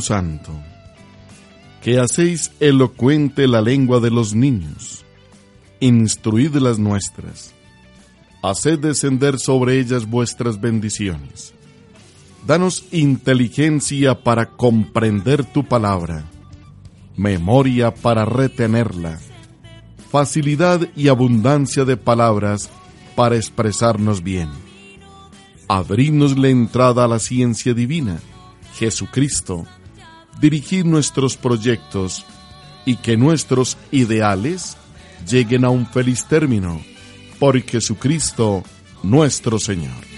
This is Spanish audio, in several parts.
Santo, que hacéis elocuente la lengua de los niños, instruid las nuestras, haced descender sobre ellas vuestras bendiciones. Danos inteligencia para comprender tu palabra, memoria para retenerla, facilidad y abundancia de palabras para expresarnos bien. Abridnos la entrada a la ciencia divina Jesucristo, dirigir nuestros proyectos y que nuestros ideales lleguen a un feliz término, por Jesucristo nuestro Señor.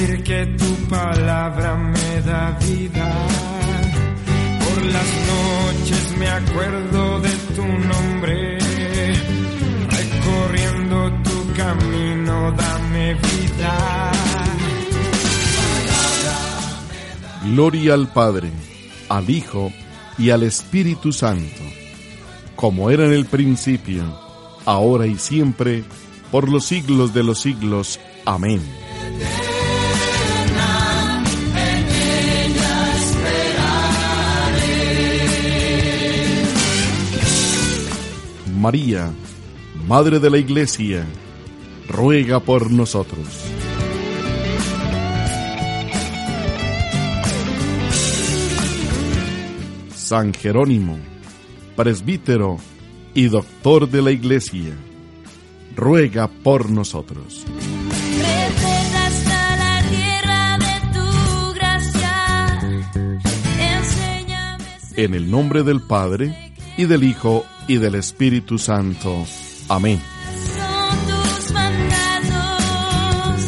Que tu palabra me da vida. Por las noches me acuerdo de tu nombre. Recorriendo tu camino, dame vida. Gloria al Padre, al Hijo y al Espíritu Santo, como era en el principio, ahora y siempre, por los siglos de los siglos. Amén. María, Madre de la Iglesia, ruega por nosotros. San Jerónimo, presbítero y doctor de la Iglesia, ruega por nosotros. En el nombre del Padre, y del Hijo, y del Espíritu Santo. Amén. son tus mandatos,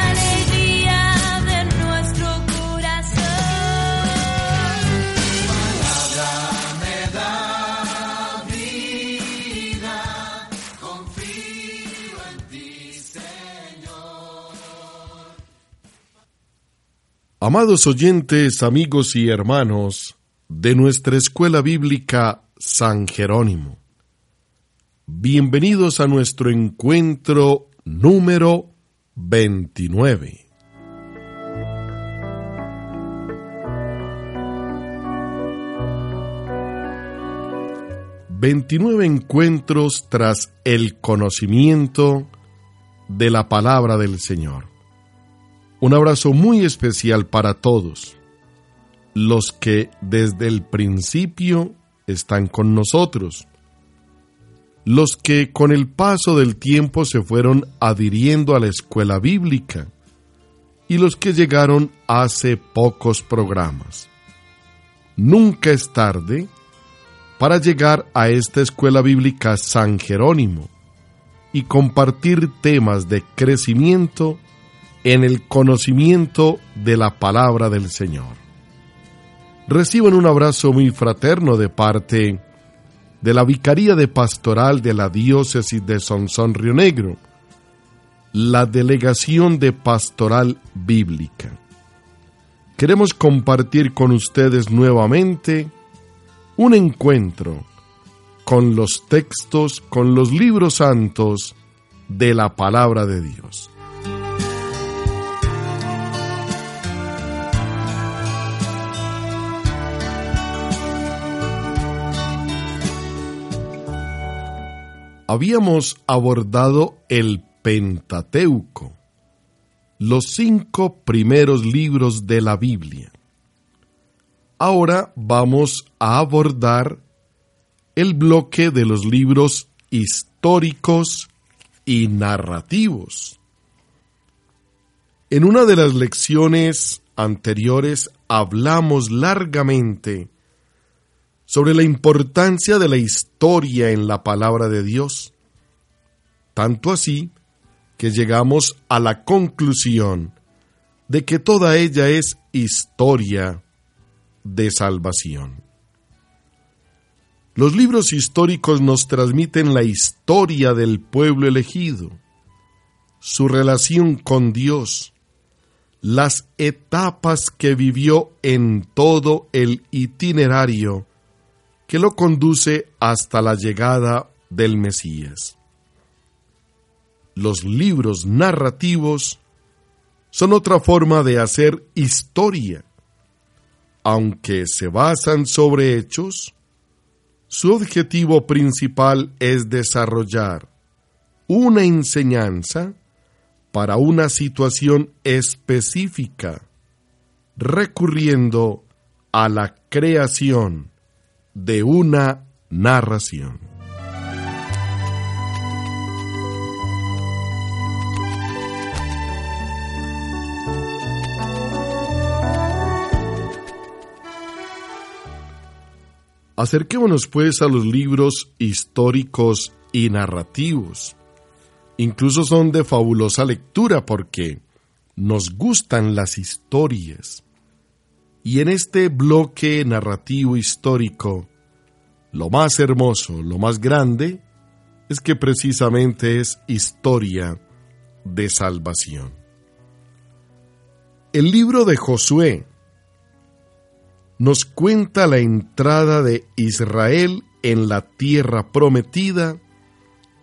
alegría de nuestro corazón. Amados oyentes, amigos y hermanos de nuestra escuela bíblica San Jerónimo, bienvenidos a nuestro encuentro número 29. Veintinueve encuentros tras el conocimiento de la palabra del Señor. Un abrazo muy especial para todos, los que desde el principio están con nosotros, los que con el paso del tiempo se fueron adhiriendo a la escuela bíblica y los que llegaron hace pocos programas. Nunca es tarde para llegar a esta escuela bíblica San Jerónimo y compartir temas de crecimiento en el conocimiento de la palabra del Señor. Reciban un abrazo muy fraterno de parte de la Vicaría de Pastoral de la Diócesis de Sonsón Río Negro, la Delegación de Pastoral Bíblica. Queremos compartir con ustedes nuevamente un encuentro con los textos, con los libros santos de la palabra de Dios. Habíamos abordado el Pentateuco, los cinco primeros libros de la Biblia. Ahora vamos a abordar el bloque de los libros históricos y narrativos. En una de las lecciones anteriores hablamos largamente sobre la importancia de la historia en la palabra de Dios, tanto así que llegamos a la conclusión de que toda ella es historia de salvación. Los libros históricos nos transmiten la historia del pueblo elegido, su relación con Dios, las etapas que vivió en todo el itinerario que lo conduce hasta la llegada del Mesías. Los libros narrativos son otra forma de hacer historia. Aunque se basan sobre hechos, su objetivo principal es desarrollar una enseñanza para una situación específica, recurriendo a la creación de una narración. Acerquémonos pues a los libros históricos y narrativos. Incluso son de fabulosa lectura porque nos gustan las historias. Y en este bloque narrativo histórico, lo más hermoso, lo más grande, es que precisamente es historia de salvación. El libro de Josué nos cuenta la entrada de Israel en la tierra prometida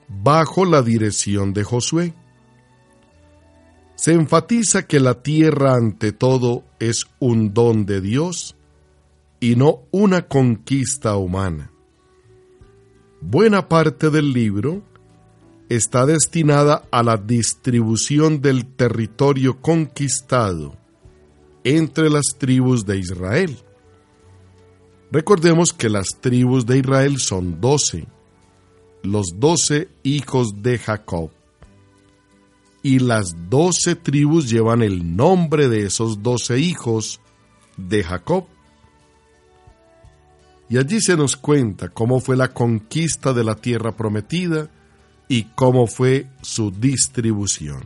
bajo la dirección de Josué. Se enfatiza que la tierra ante todo es un don de Dios y no una conquista humana. Buena parte del libro está destinada a la distribución del territorio conquistado entre las tribus de Israel. Recordemos que las tribus de Israel son doce, los doce hijos de Jacob. Y las doce tribus llevan el nombre de esos doce hijos de Jacob. Y allí se nos cuenta cómo fue la conquista de la tierra prometida y cómo fue su distribución.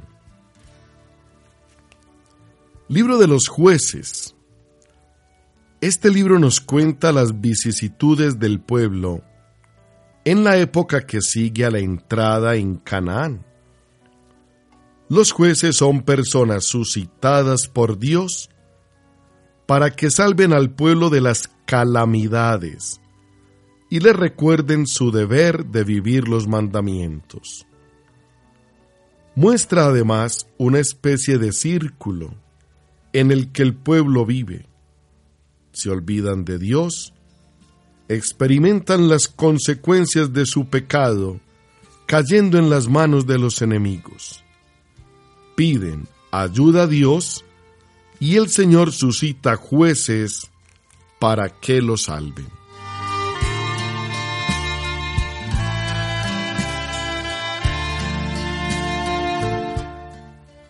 Libro de los jueces este libro nos cuenta las vicisitudes del pueblo en la época que sigue a la entrada en Canaán. Los jueces son personas suscitadas por Dios para que salven al pueblo de las calamidades y le recuerden su deber de vivir los mandamientos. Muestra además una especie de círculo en el que el pueblo vive se olvidan de Dios, experimentan las consecuencias de su pecado, cayendo en las manos de los enemigos. Piden ayuda a Dios y el Señor suscita jueces para que los salven.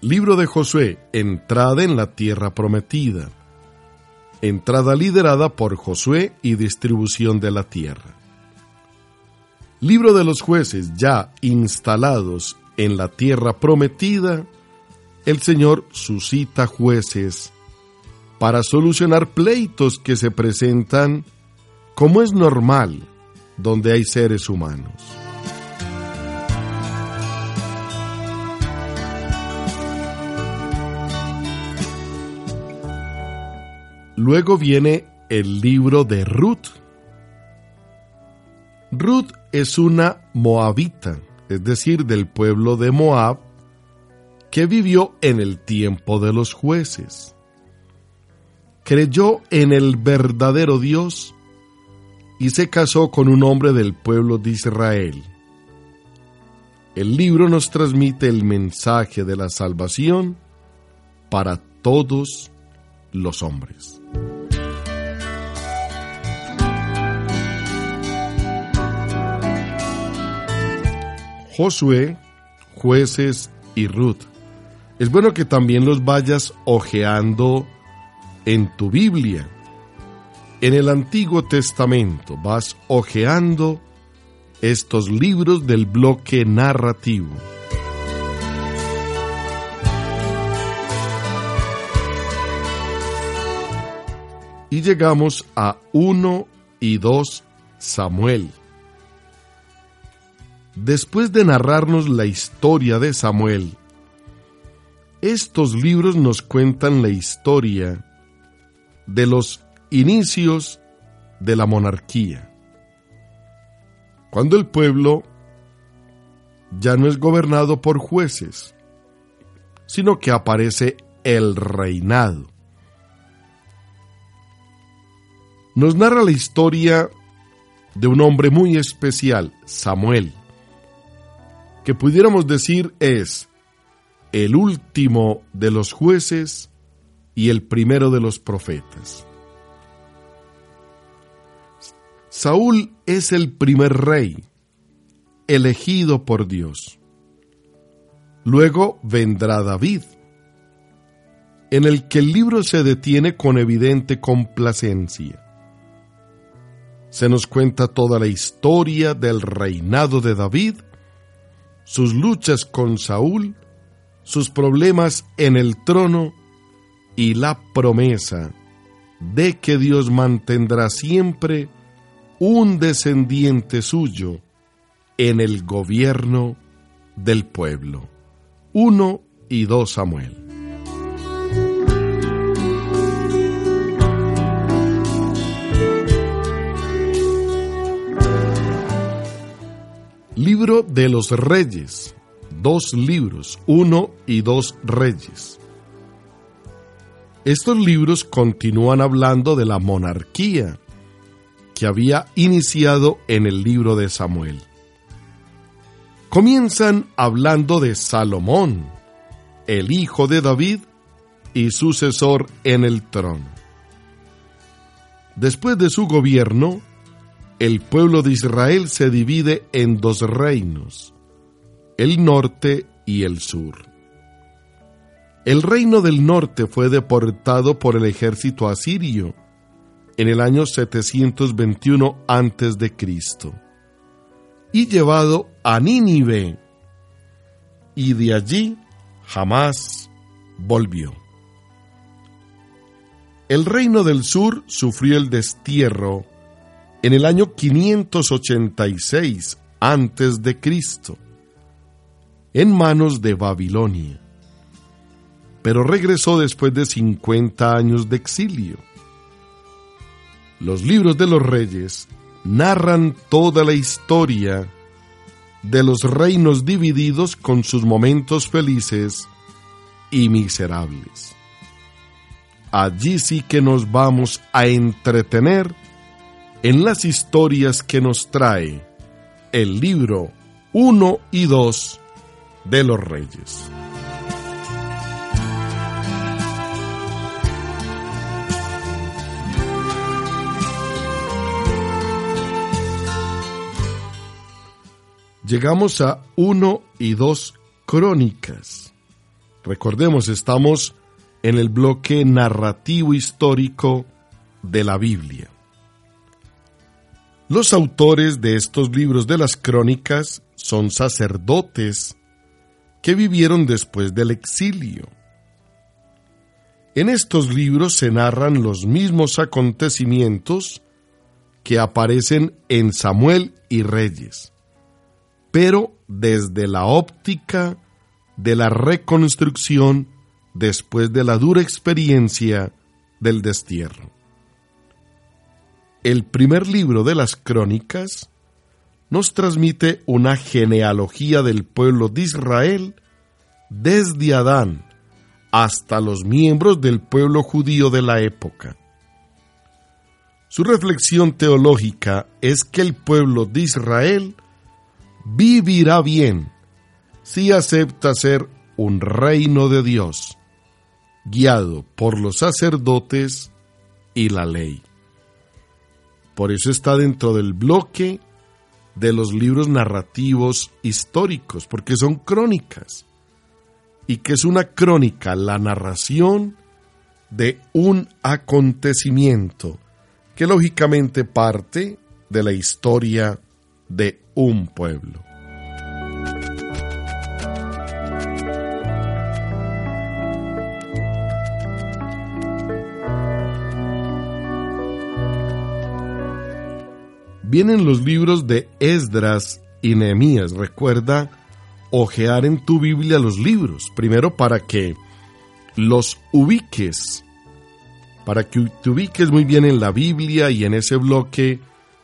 Libro de Josué, entrada en la tierra prometida entrada liderada por Josué y distribución de la tierra. Libro de los jueces ya instalados en la tierra prometida, el Señor suscita jueces para solucionar pleitos que se presentan como es normal donde hay seres humanos. Luego viene el libro de Ruth. Ruth es una moabita, es decir, del pueblo de Moab, que vivió en el tiempo de los jueces. Creyó en el verdadero Dios y se casó con un hombre del pueblo de Israel. El libro nos transmite el mensaje de la salvación para todos los hombres. Josué, jueces y Ruth. Es bueno que también los vayas ojeando en tu Biblia. En el Antiguo Testamento vas ojeando estos libros del bloque narrativo. Y llegamos a 1 y 2 Samuel. Después de narrarnos la historia de Samuel, estos libros nos cuentan la historia de los inicios de la monarquía. Cuando el pueblo ya no es gobernado por jueces, sino que aparece el reinado. Nos narra la historia de un hombre muy especial, Samuel que pudiéramos decir es el último de los jueces y el primero de los profetas. Saúl es el primer rey elegido por Dios. Luego vendrá David, en el que el libro se detiene con evidente complacencia. Se nos cuenta toda la historia del reinado de David sus luchas con Saúl, sus problemas en el trono y la promesa de que Dios mantendrá siempre un descendiente suyo en el gobierno del pueblo. 1 y 2 Samuel. Libro de los Reyes. Dos libros, uno y dos Reyes. Estos libros continúan hablando de la monarquía que había iniciado en el libro de Samuel. Comienzan hablando de Salomón, el hijo de David y sucesor en el trono. Después de su gobierno, el pueblo de Israel se divide en dos reinos, el norte y el sur. El reino del norte fue deportado por el ejército asirio en el año 721 a.C. y llevado a Nínive, y de allí jamás volvió. El reino del sur sufrió el destierro en el año 586 antes de Cristo, en manos de Babilonia, pero regresó después de 50 años de exilio. Los libros de los reyes narran toda la historia de los reinos divididos con sus momentos felices y miserables. Allí sí que nos vamos a entretener en las historias que nos trae el libro 1 y 2 de los Reyes. Llegamos a 1 y 2 crónicas. Recordemos, estamos en el bloque narrativo histórico de la Biblia. Los autores de estos libros de las crónicas son sacerdotes que vivieron después del exilio. En estos libros se narran los mismos acontecimientos que aparecen en Samuel y Reyes, pero desde la óptica de la reconstrucción después de la dura experiencia del destierro. El primer libro de las crónicas nos transmite una genealogía del pueblo de Israel desde Adán hasta los miembros del pueblo judío de la época. Su reflexión teológica es que el pueblo de Israel vivirá bien si acepta ser un reino de Dios, guiado por los sacerdotes y la ley. Por eso está dentro del bloque de los libros narrativos históricos, porque son crónicas. ¿Y que es una crónica? La narración de un acontecimiento que lógicamente parte de la historia de un pueblo. Vienen los libros de Esdras y Nehemías. Recuerda ojear en tu Biblia los libros, primero para que los ubiques, para que te ubiques muy bien en la Biblia y en ese bloque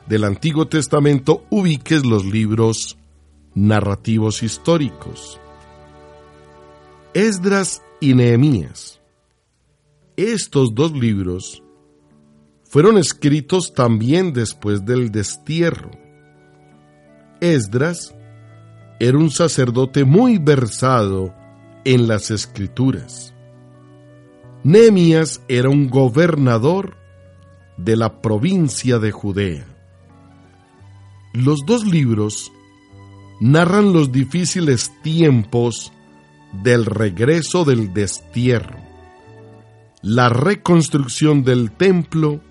del Antiguo Testamento ubiques los libros narrativos históricos. Esdras y Nehemías. Estos dos libros fueron escritos también después del destierro. Esdras era un sacerdote muy versado en las escrituras. Nehemías era un gobernador de la provincia de Judea. Los dos libros narran los difíciles tiempos del regreso del destierro, la reconstrucción del templo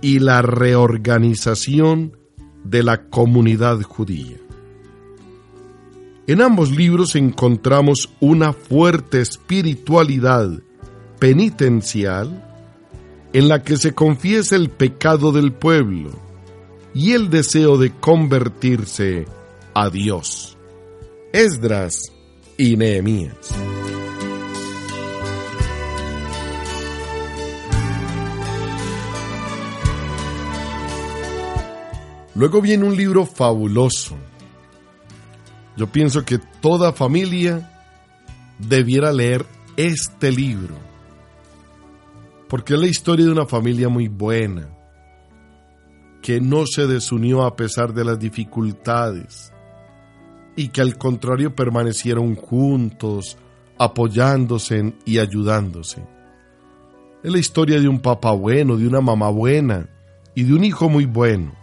y la reorganización de la comunidad judía. En ambos libros encontramos una fuerte espiritualidad penitencial en la que se confiesa el pecado del pueblo y el deseo de convertirse a Dios. Esdras y Nehemías. Luego viene un libro fabuloso. Yo pienso que toda familia debiera leer este libro. Porque es la historia de una familia muy buena, que no se desunió a pesar de las dificultades y que al contrario permanecieron juntos, apoyándose y ayudándose. Es la historia de un papá bueno, de una mamá buena y de un hijo muy bueno.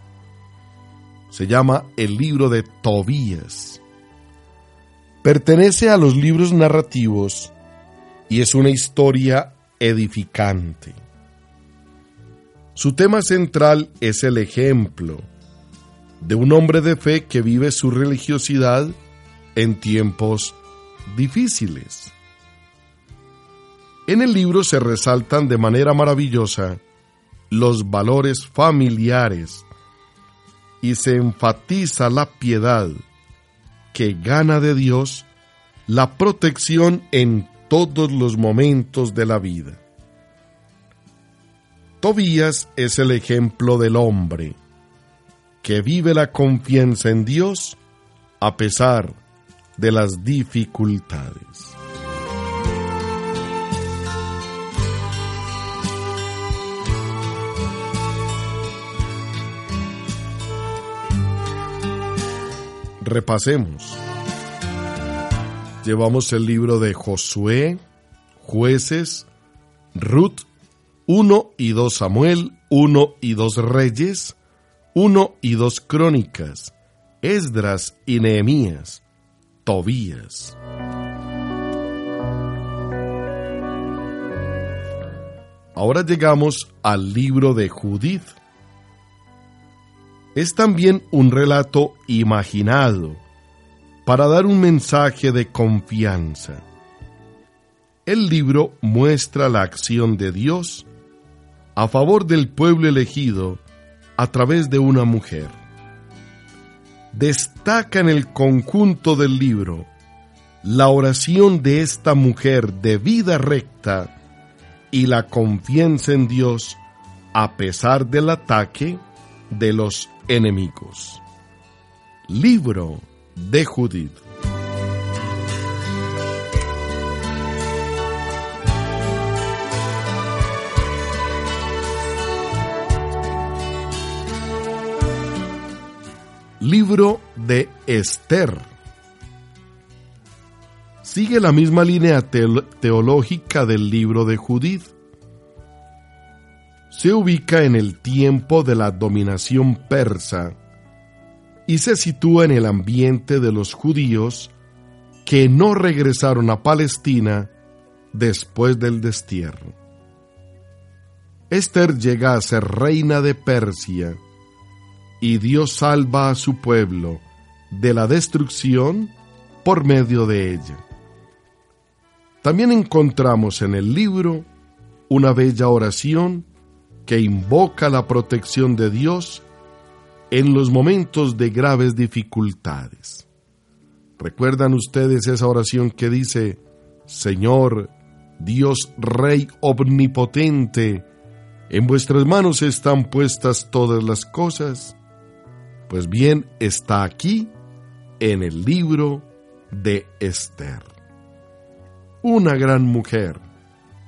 Se llama el libro de Tobías. Pertenece a los libros narrativos y es una historia edificante. Su tema central es el ejemplo de un hombre de fe que vive su religiosidad en tiempos difíciles. En el libro se resaltan de manera maravillosa los valores familiares y se enfatiza la piedad que gana de Dios la protección en todos los momentos de la vida. Tobías es el ejemplo del hombre que vive la confianza en Dios a pesar de las dificultades. Repasemos. Llevamos el libro de Josué, jueces, Ruth, 1 y 2 Samuel, 1 y 2 Reyes, 1 y 2 Crónicas, Esdras y Nehemías, Tobías. Ahora llegamos al libro de Judith. Es también un relato imaginado para dar un mensaje de confianza. El libro muestra la acción de Dios a favor del pueblo elegido a través de una mujer. Destaca en el conjunto del libro la oración de esta mujer de vida recta y la confianza en Dios a pesar del ataque de los enemigos. Libro de Judith. Libro de Esther. Sigue la misma línea teológica del libro de Judith. Se ubica en el tiempo de la dominación persa y se sitúa en el ambiente de los judíos que no regresaron a Palestina después del destierro. Esther llega a ser reina de Persia y Dios salva a su pueblo de la destrucción por medio de ella. También encontramos en el libro una bella oración que invoca la protección de Dios en los momentos de graves dificultades. ¿Recuerdan ustedes esa oración que dice, Señor, Dios Rey Omnipotente, en vuestras manos están puestas todas las cosas? Pues bien, está aquí en el libro de Esther. Una gran mujer,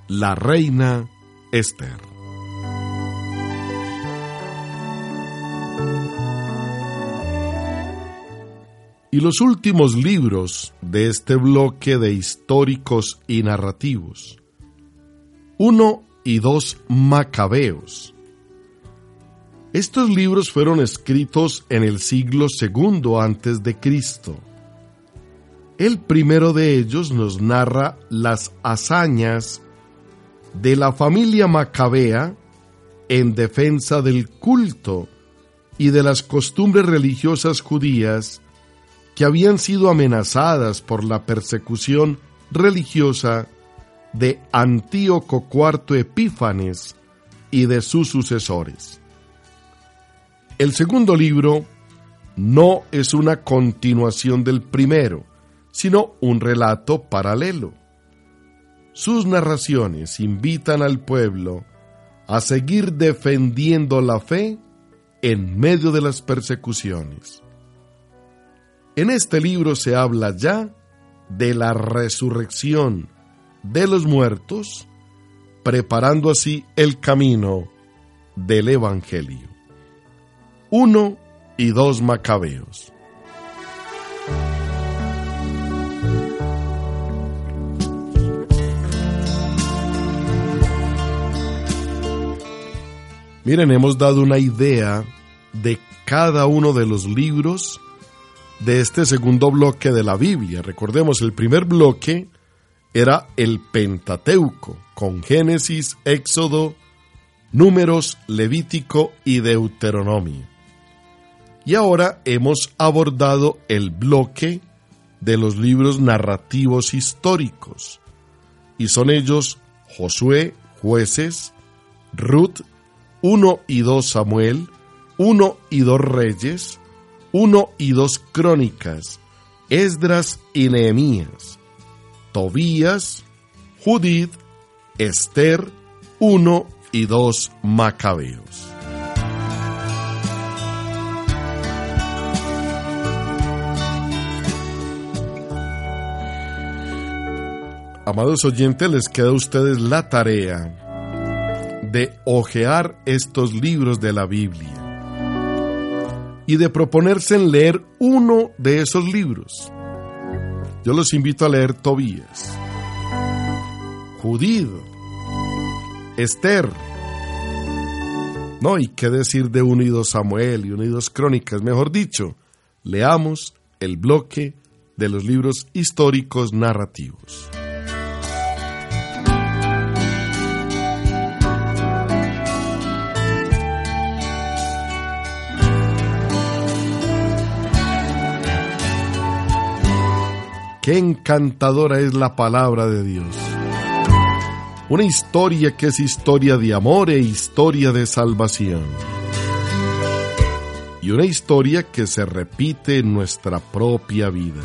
la reina Esther. Y los últimos libros de este bloque de históricos y narrativos. Uno y dos Macabeos. Estos libros fueron escritos en el siglo II antes de Cristo. El primero de ellos nos narra las hazañas de la familia macabea en defensa del culto y de las costumbres religiosas judías que habían sido amenazadas por la persecución religiosa de Antíoco IV Epífanes y de sus sucesores. El segundo libro no es una continuación del primero, sino un relato paralelo. Sus narraciones invitan al pueblo a seguir defendiendo la fe en medio de las persecuciones. En este libro se habla ya de la resurrección de los muertos, preparando así el camino del Evangelio. Uno y dos Macabeos. Miren, hemos dado una idea de cada uno de los libros de este segundo bloque de la Biblia. Recordemos, el primer bloque era el Pentateuco, con Génesis, Éxodo, Números, Levítico y Deuteronomio. Y ahora hemos abordado el bloque de los libros narrativos históricos, y son ellos Josué, Jueces, Ruth, 1 y 2 Samuel, 1 y 2 Reyes, 1 y 2 Crónicas, Esdras y Nehemías, Tobías, Judith, Esther, 1 y 2 Macabeos. Amados oyentes, les queda a ustedes la tarea de hojear estos libros de la Biblia y de proponerse en leer uno de esos libros. Yo los invito a leer Tobías, Judith, Esther. No, y qué decir de Unidos Samuel y Unidos Crónicas, mejor dicho, leamos el bloque de los libros históricos narrativos. Qué encantadora es la palabra de Dios. Una historia que es historia de amor e historia de salvación. Y una historia que se repite en nuestra propia vida.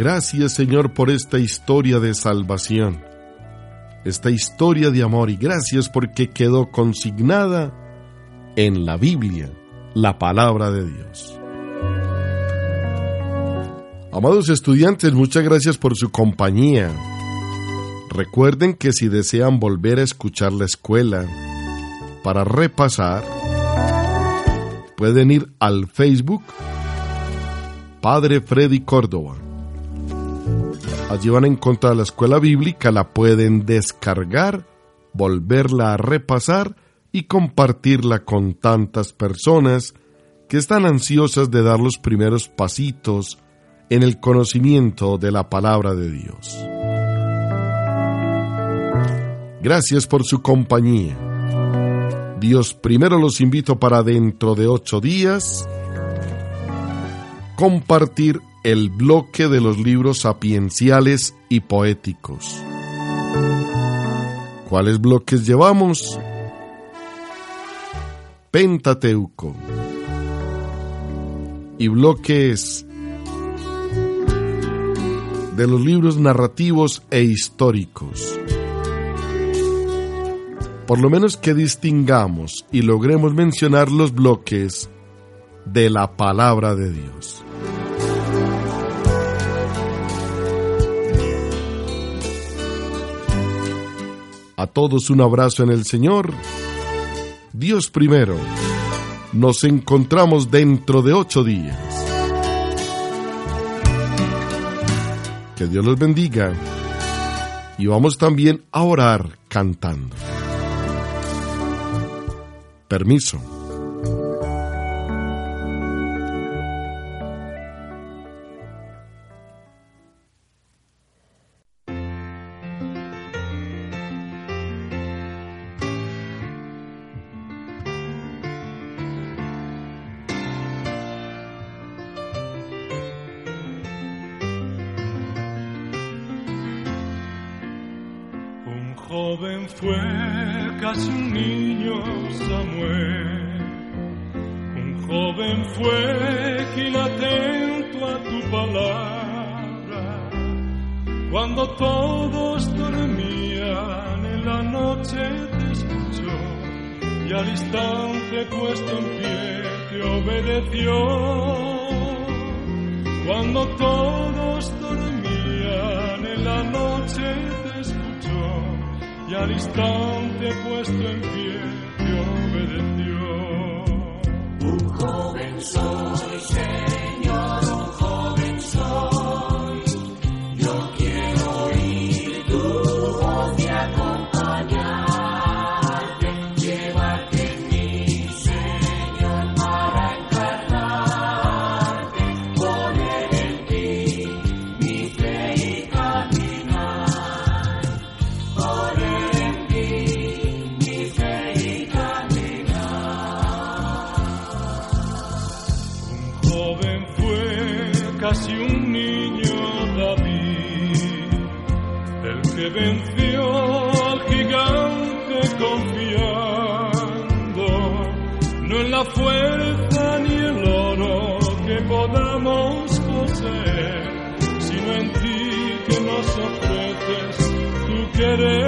Gracias Señor por esta historia de salvación, esta historia de amor y gracias porque quedó consignada en la Biblia, la palabra de Dios. Amados estudiantes, muchas gracias por su compañía. Recuerden que si desean volver a escuchar la escuela para repasar, pueden ir al Facebook Padre Freddy Córdoba. Allí van a encontrar la escuela bíblica, la pueden descargar, volverla a repasar y compartirla con tantas personas que están ansiosas de dar los primeros pasitos en el conocimiento de la palabra de Dios. Gracias por su compañía. Dios primero los invito para dentro de ocho días compartir el bloque de los libros sapienciales y poéticos. ¿Cuáles bloques llevamos? Pentateuco y bloques de los libros narrativos e históricos. Por lo menos que distingamos y logremos mencionar los bloques de la palabra de Dios. A todos un abrazo en el Señor. Dios primero. Nos encontramos dentro de ocho días. Que Dios los bendiga. Y vamos también a orar cantando. Permiso. Un joven fue casi un niño Samuel. Un joven fue quien atento a tu palabra. Cuando todos dormían en la noche te escuchó y al instante puesto en pie te obedeció. Cuando todos dormían en la noche y al instante puesto en pie te obedeció. Un casi un niño David, el que venció al gigante confiando, no en la fuerza ni el oro que podamos poseer, sino en ti que nos ofreces tu querer.